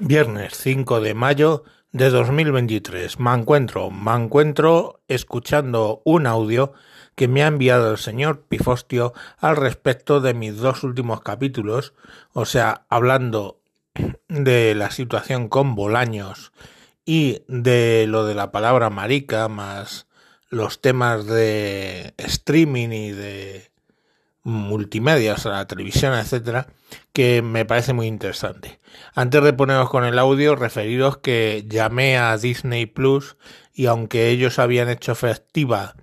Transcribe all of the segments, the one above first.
Viernes 5 de mayo de 2023. Me encuentro, me encuentro escuchando un audio que me ha enviado el señor Pifostio al respecto de mis dos últimos capítulos, o sea, hablando de la situación con Bolaños y de lo de la palabra marica, más los temas de streaming y de multimedia, o sea, la televisión, etcétera, que me parece muy interesante. Antes de poneros con el audio, referiros que llamé a Disney Plus y aunque ellos habían hecho efectiva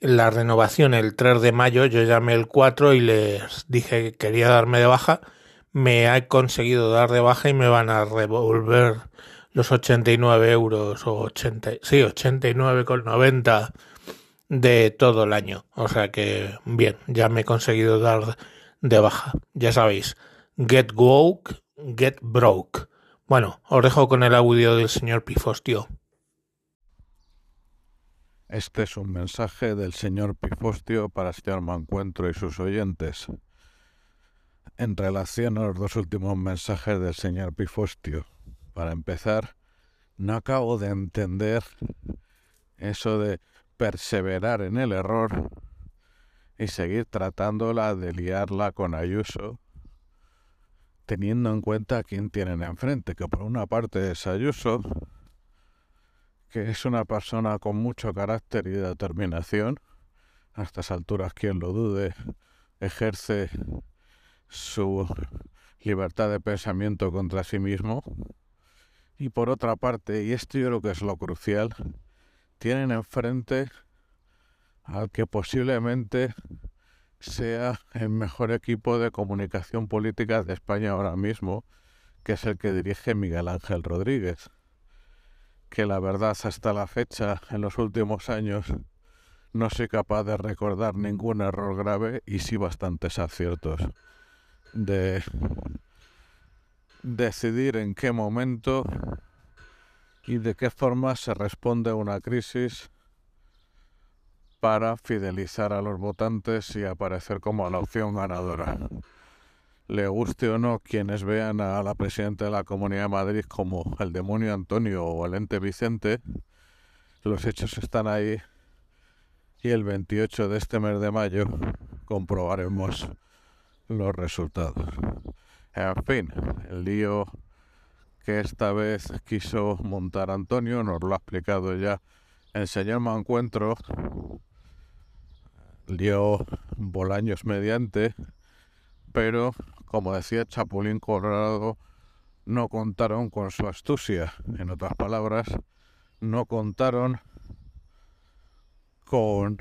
la renovación el 3 de mayo, yo llamé el 4 y les dije que quería darme de baja, me ha conseguido dar de baja y me van a revolver los 89 euros o 80, sí, 89,90 de todo el año. O sea que, bien, ya me he conseguido dar de baja. Ya sabéis, get woke, get broke. Bueno, os dejo con el audio del señor Pifostio. Este es un mensaje del señor Pifostio para el señor Mancuentro y sus oyentes. En relación a los dos últimos mensajes del señor Pifostio, para empezar, no acabo de entender eso de perseverar en el error y seguir tratándola de liarla con Ayuso, teniendo en cuenta a quién tienen enfrente, que por una parte es Ayuso, que es una persona con mucho carácter y determinación, a estas alturas quien lo dude, ejerce su libertad de pensamiento contra sí mismo, y por otra parte, y esto yo creo que es lo crucial, tienen enfrente al que posiblemente sea el mejor equipo de comunicación política de España ahora mismo, que es el que dirige Miguel Ángel Rodríguez, que la verdad hasta la fecha, en los últimos años, no soy capaz de recordar ningún error grave y sí bastantes aciertos de decidir en qué momento y de qué forma se responde a una crisis para fidelizar a los votantes y aparecer como la opción ganadora. Le guste o no quienes vean a la presidenta de la Comunidad de Madrid como el demonio Antonio o el ente Vicente, los hechos están ahí y el 28 de este mes de mayo comprobaremos los resultados. En fin, el lío que esta vez quiso montar Antonio, nos lo ha explicado ya el señor Mancuentro, dio Bolaños mediante, pero como decía Chapulín Colorado, no contaron con su astucia. En otras palabras, no contaron con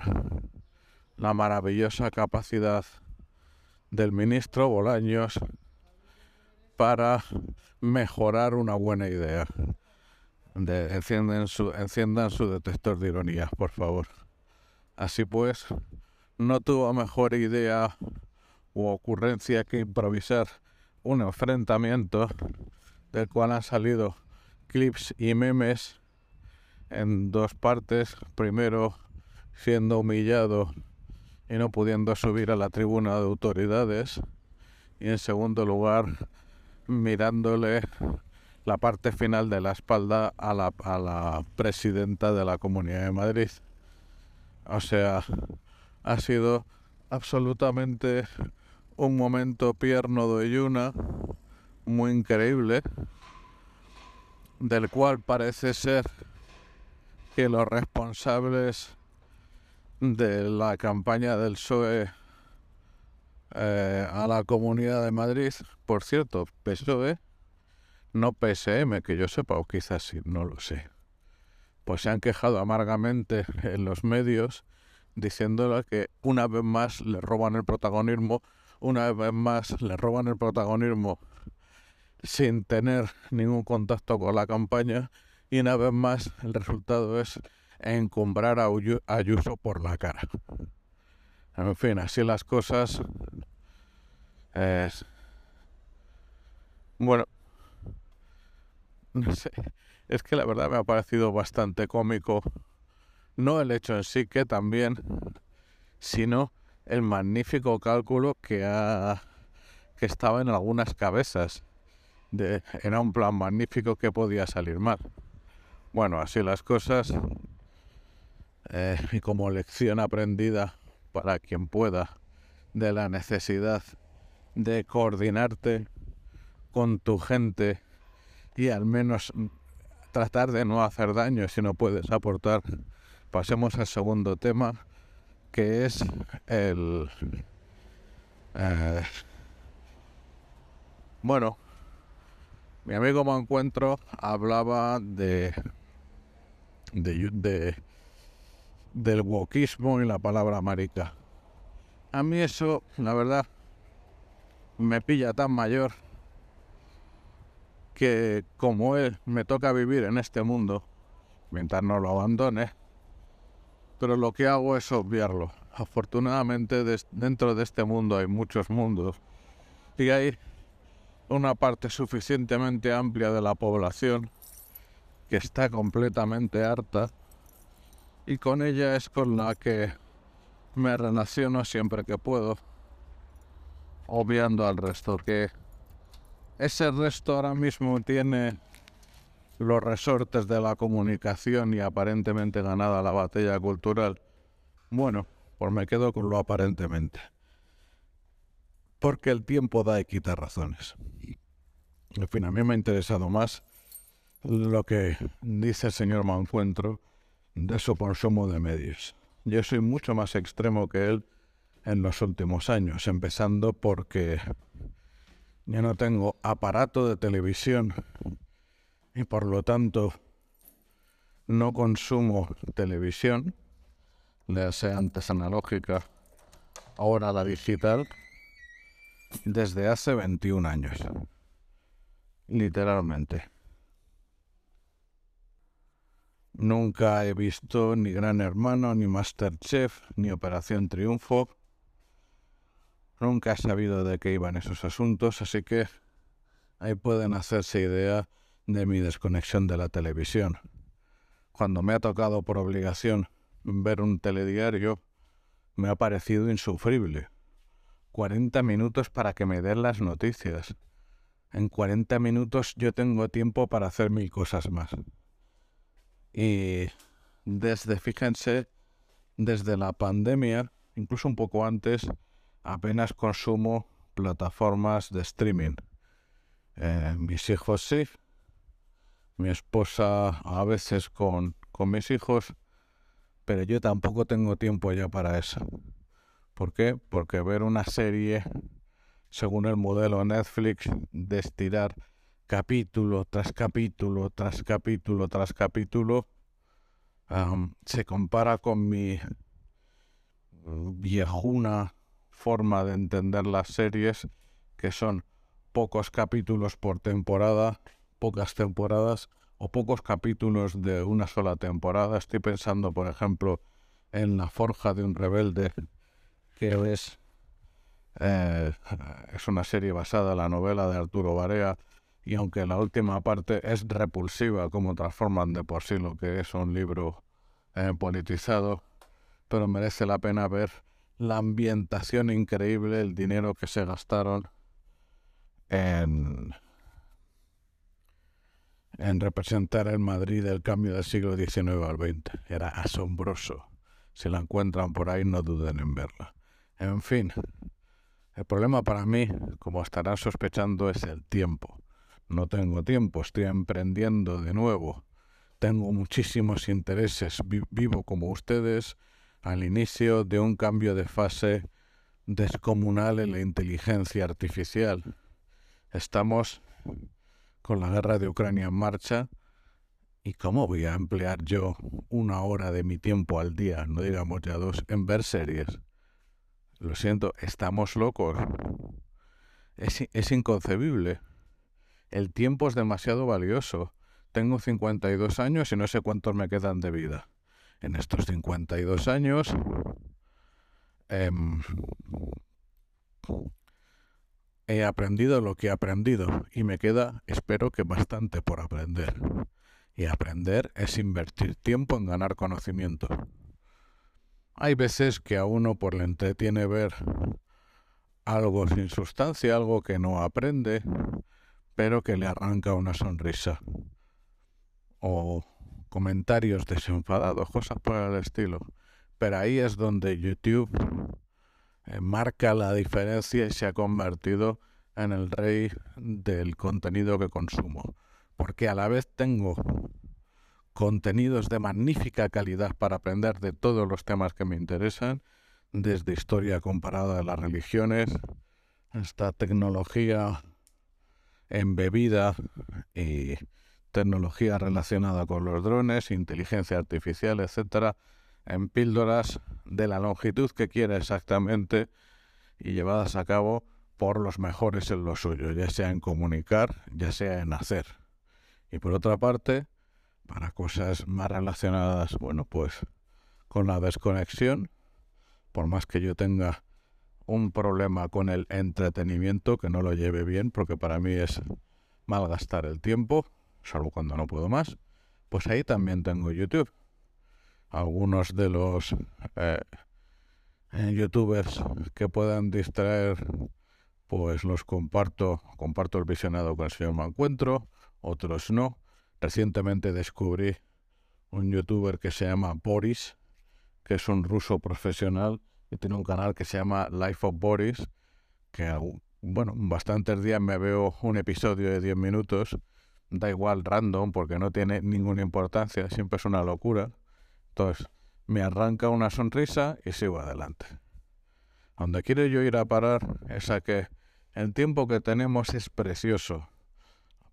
la maravillosa capacidad del ministro Bolaños para mejorar una buena idea. su, enciendan su detector de ironía, por favor. Así pues, no tuvo mejor idea u ocurrencia que improvisar un enfrentamiento del cual han salido clips y memes en dos partes. Primero, siendo humillado y no pudiendo subir a la tribuna de autoridades. Y en segundo lugar, mirándole la parte final de la espalda a la, presidenta de la Comunidad de Madrid. O sea, ha sido absolutamente un momento pierno de Yuna muy increíble, del cual parece ser que los responsables de la campaña del PSOE eh, a la Comunidad de Madrid, por cierto, PSOE, no PSM, que yo sepa, o quizás sí, no lo sé, pues se han quejado amargamente en los medios diciéndole que una vez más le roban el protagonismo, una vez más le roban el protagonismo sin tener ningún contacto con la campaña y una vez más el resultado es encumbrar a Ayuso por la cara. En fin, así las cosas. Bueno, no sé. Es que la verdad me ha parecido bastante cómico. No el hecho en sí que también, sino el magnífico cálculo que ha que estaba en algunas cabezas era un plan magnífico que podía salir mal. Bueno, así las cosas. Eh, y como lección aprendida para quien pueda de la necesidad de coordinarte con tu gente y al menos tratar de no hacer daño si no puedes aportar. Pasemos al segundo tema, que es el... Eh, bueno, mi amigo me encuentro hablaba de, de, del wokismo y la palabra marica. A mí eso, la verdad, me pilla tan mayor que como él me toca vivir en este mundo, mientras no lo abandone, pero lo que hago es obviarlo. Afortunadamente dentro de este mundo hay muchos mundos y hay una parte suficientemente amplia de la población que está completamente harta y con ella es con la que me relaciono siempre que puedo, obviando al resto, que ese resto ahora mismo tiene los resortes de la comunicación y aparentemente ganada la batalla cultural. Bueno, pues me quedo con lo aparentemente porque el tiempo da y quita razones. En fin, a mí me ha interesado más lo que dice el señor Mancuentro de su consumo de medios. Yo soy mucho más extremo que él en los últimos años, empezando porque yo no tengo aparato de televisión y por lo tanto no consumo televisión, ya sea antes analógica, ahora la digital, desde hace 21 años. Literalmente. Nunca he visto ni Gran Hermano, ni Masterchef, ni Operación Triunfo. Nunca he sabido de qué iban esos asuntos, así que ahí pueden hacerse idea de mi desconexión de la televisión. Cuando me ha tocado por obligación ver un telediario, me ha parecido insufrible 40 minutos para que me den las noticias. En 40 minutos yo tengo tiempo para hacer mil cosas más. Y desde, fíjense, desde la pandemia, incluso un poco antes, apenas consumo plataformas de streaming. Eh, mis hijos sí, mi esposa a veces con, con mis hijos, pero yo tampoco tengo tiempo ya para eso. ¿Por qué? Porque ver una serie, según el modelo Netflix, de estirar capítulo tras capítulo, tras capítulo, tras capítulo, se compara con mi viejuna forma de entender las series, que son pocos capítulos por temporada, pocas temporadas o pocos capítulos de una sola temporada. Estoy pensando, por ejemplo, en La Forja de un Rebelde que es, eh, es una serie basada en la novela de Arturo Barea y aunque la última parte es repulsiva como transforman de por sí lo que es un libro eh, politizado, pero merece la pena ver la ambientación increíble, el dinero que se gastaron en, en representar el Madrid del cambio del siglo XIX al XX. Era asombroso. Si la encuentran por ahí, no duden en verla. En fin, el problema para mí, como estarán sospechando, es el tiempo. No tengo tiempo, estoy emprendiendo de nuevo. Tengo muchísimos intereses. vivo como ustedes al inicio de un cambio de fase descomunal en la inteligencia artificial. Estamos con la guerra de Ucrania en marcha. ¿Y cómo voy a emplear yo una hora de mi tiempo al día, no digamos ya dos, en ver series? Lo siento, estamos locos. Es, inconcebible. El tiempo es demasiado valioso. Tengo 52 años y no sé cuántos me quedan de vida. En estos 52 años em, he aprendido lo que he aprendido y me queda, espero que bastante por aprender. Y aprender es invertir tiempo en ganar conocimiento. Hay veces que a uno por le entretiene ver algo sin sustancia, algo que no aprende, pero que le arranca una sonrisa. O comentarios desenfadados, cosas por el estilo. Pero ahí es donde YouTube eh, marca la diferencia y se ha convertido en el rey del contenido que consumo. Porque a la vez tengo contenidos de magnífica calidad para aprender de todos los temas que me interesan, desde historia comparada de las religiones, hasta tecnología embebida y tecnología relacionada con los drones, inteligencia artificial, etcétera, en píldoras de la longitud que quiera exactamente y llevadas a cabo por los mejores en lo suyo, ya sea en comunicar, ya sea en hacer. Y por otra parte, para cosas más relacionadas, bueno, pues con la desconexión, por más que yo tenga un problema con el entretenimiento, que no lo lleve bien, porque para mí es malgastar el tiempo, salvo cuando no puedo más, pues ahí también tengo YouTube. Algunos de los eh, eh, youtubers que puedan distraer, pues los comparto, comparto el visionado con el señor Mancuentro, otros no. Recientemente descubrí un youtuber que se llama Boris, que es un ruso profesional y tiene un canal que se llama Life of Boris, que bueno, bastantes días me veo un episodio de 10 minutos, da igual random porque no tiene ninguna importancia, siempre es una locura. Entonces, me arranca una sonrisa y sigo adelante. Donde quiero yo ir a parar es a que el tiempo que tenemos es precioso.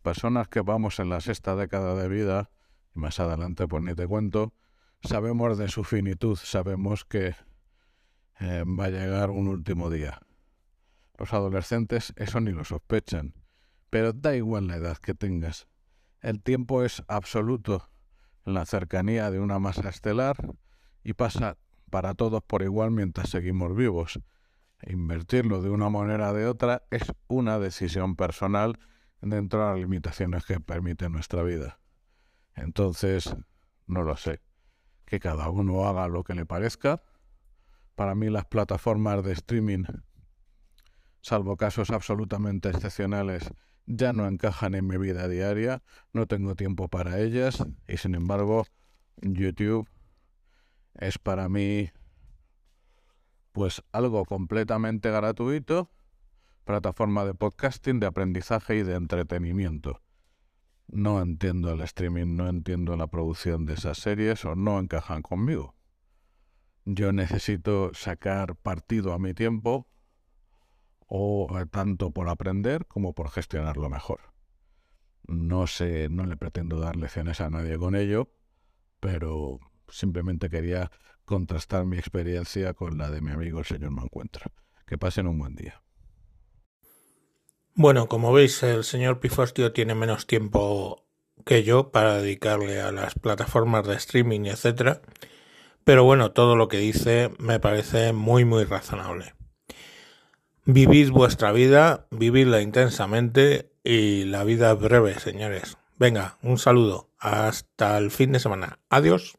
Personas que vamos en la sexta década de vida, y más adelante pues ni te cuento, sabemos de su finitud, sabemos que eh, va a llegar un último día. Los adolescentes eso ni lo sospechan, pero da igual la edad que tengas. El tiempo es absoluto en la cercanía de una masa estelar y pasa para todos por igual mientras seguimos vivos. Invertirlo de una manera o de otra es una decisión personal dentro de las limitaciones que permite nuestra vida. Entonces, no lo sé. Que cada uno haga lo que le parezca para mí las plataformas de streaming, salvo casos absolutamente excepcionales, ya no encajan en mi vida diaria, no tengo tiempo para ellas y sin embargo YouTube es para mí pues algo completamente gratuito, plataforma de podcasting, de aprendizaje y de entretenimiento. No entiendo el streaming, no entiendo la producción de esas series o no encajan conmigo. Yo necesito sacar partido a mi tiempo o eh, tanto por aprender como por gestionarlo mejor. No sé, no le pretendo dar lecciones a nadie con ello, pero simplemente quería contrastar mi experiencia con la de mi amigo el señor Mancuentra. Que pasen un buen día. Bueno, como veis, el señor Pifostio tiene menos tiempo que yo para dedicarle a las plataformas de streaming, etcétera. Pero bueno, todo lo que dice me parece muy muy razonable. Vivid vuestra vida, vividla intensamente y la vida es breve, señores. Venga, un saludo. Hasta el fin de semana. Adiós.